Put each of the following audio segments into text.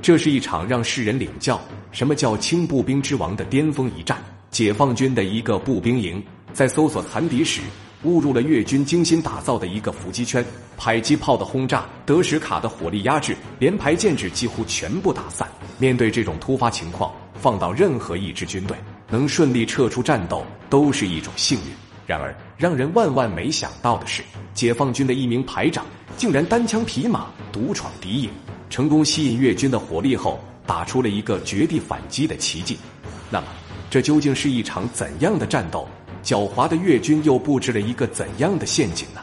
这是一场让世人领教什么叫轻步兵之王的巅峰一战。解放军的一个步兵营在搜索残敌时，误入了越军精心打造的一个伏击圈，迫击炮的轰炸、德什卡的火力压制，连排建制几乎全部打散。面对这种突发情况，放到任何一支军队，能顺利撤出战斗都是一种幸运。然而，让人万万没想到的是，解放军的一名排长竟然单枪匹马独闯敌营，成功吸引越军的火力后，打出了一个绝地反击的奇迹。那么，这究竟是一场怎样的战斗？狡猾的越军又布置了一个怎样的陷阱呢？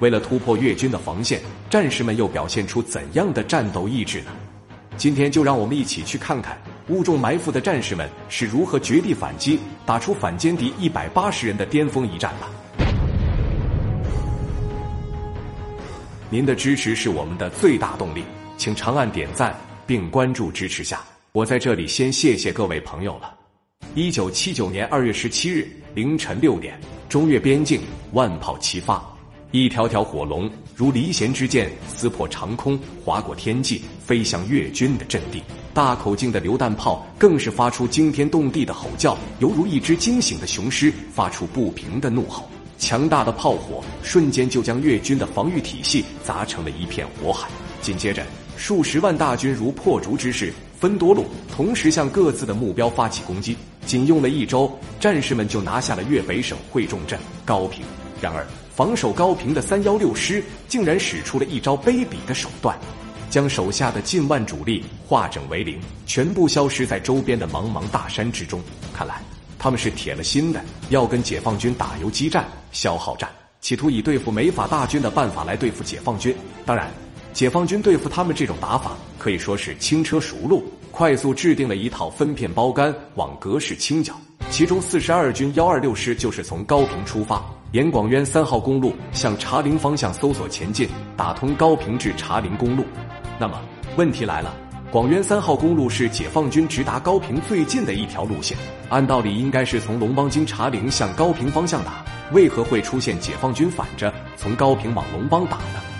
为了突破越军的防线，战士们又表现出怎样的战斗意志呢？今天就让我们一起去看看误中埋伏的战士们是如何绝地反击，打出反歼敌一百八十人的巅峰一战吧！您的支持是我们的最大动力，请长按点赞并关注支持下。我在这里先谢谢各位朋友了。一九七九年二月十七日凌晨六点，中越边境万炮齐发，一条条火龙如离弦之箭，撕破长空，划过天际，飞向越军的阵地。大口径的榴弹炮更是发出惊天动地的吼叫，犹如一只惊醒的雄狮发出不平的怒吼。强大的炮火瞬间就将越军的防御体系砸成了一片火海。紧接着，数十万大军如破竹之势。分多路，同时向各自的目标发起攻击。仅用了一周，战士们就拿下了粤北省会重镇高平。然而，防守高平的三幺六师竟然使出了一招卑鄙的手段，将手下的近万主力化整为零，全部消失在周边的茫茫大山之中。看来，他们是铁了心的要跟解放军打游击战、消耗战，企图以对付美法大军的办法来对付解放军。当然。解放军对付他们这种打法可以说是轻车熟路，快速制定了一套分片包干网格式清剿。其中四十二军幺二六师就是从高平出发，沿广渊三号公路向茶陵方向搜索前进，打通高平至茶陵公路。那么问题来了，广渊三号公路是解放军直达高平最近的一条路线，按道理应该是从龙邦经茶陵向高平方向打，为何会出现解放军反着从高平往龙邦打呢？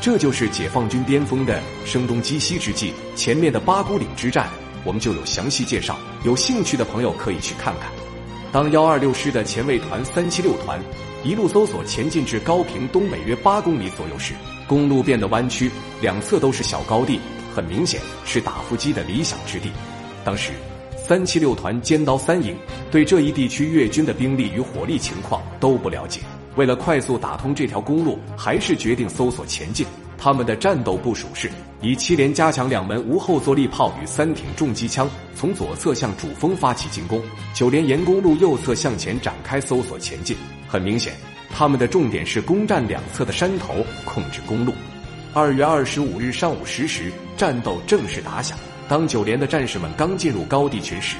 这就是解放军巅峰的声东击西之计。前面的八股岭之战，我们就有详细介绍，有兴趣的朋友可以去看看。当幺二六师的前卫团三七六团一路搜索前进至高平东北约八公里左右时，公路变得弯曲，两侧都是小高地，很明显是打伏击的理想之地。当时，三七六团尖刀三营对这一地区越军的兵力与火力情况都不了解。为了快速打通这条公路，还是决定搜索前进。他们的战斗部署是：以七连加强两门无后坐力炮与三挺重机枪，从左侧向主峰发起进攻；九连沿公路右侧向前展开搜索前进。很明显，他们的重点是攻占两侧的山头，控制公路。二月二十五日上午十时，战斗正式打响。当九连的战士们刚进入高地群时，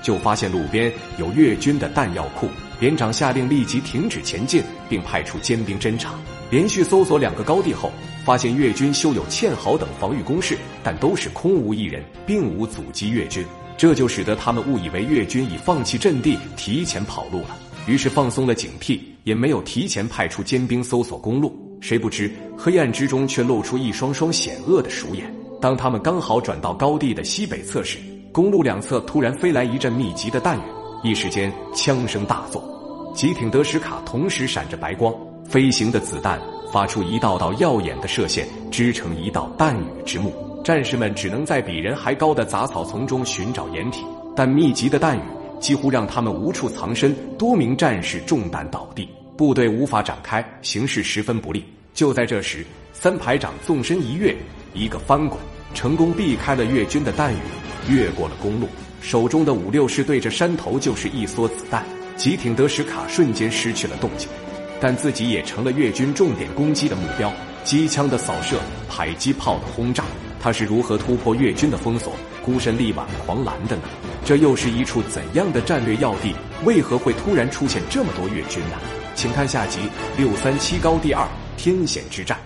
就发现路边有越军的弹药库。连长下令立即停止前进，并派出尖兵侦察。连续搜索两个高地后，发现越军修有堑壕等防御工事，但都是空无一人，并无阻击越军。这就使得他们误以为越军已放弃阵地，提前跑路了，于是放松了警惕，也没有提前派出尖兵搜索公路。谁不知黑暗之中却露出一双双险恶的鼠眼。当他们刚好转到高地的西北侧时，公路两侧突然飞来一阵密集的弹雨。一时间，枪声大作，几挺德什卡同时闪着白光，飞行的子弹发出一道道耀眼的射线，织成一道弹雨之幕。战士们只能在比人还高的杂草丛中寻找掩体，但密集的弹雨几乎让他们无处藏身，多名战士中弹倒地，部队无法展开，形势十分不利。就在这时，三排长纵身一跃，一个翻滚，成功避开了越军的弹雨，越过了公路。手中的五六式对着山头就是一梭子弹，吉挺德什卡瞬间失去了动静，但自己也成了越军重点攻击的目标。机枪的扫射，迫击炮的轰炸，他是如何突破越军的封锁，孤身力挽狂澜的呢？这又是一处怎样的战略要地？为何会突然出现这么多越军呢？请看下集六三七高第二天险之战。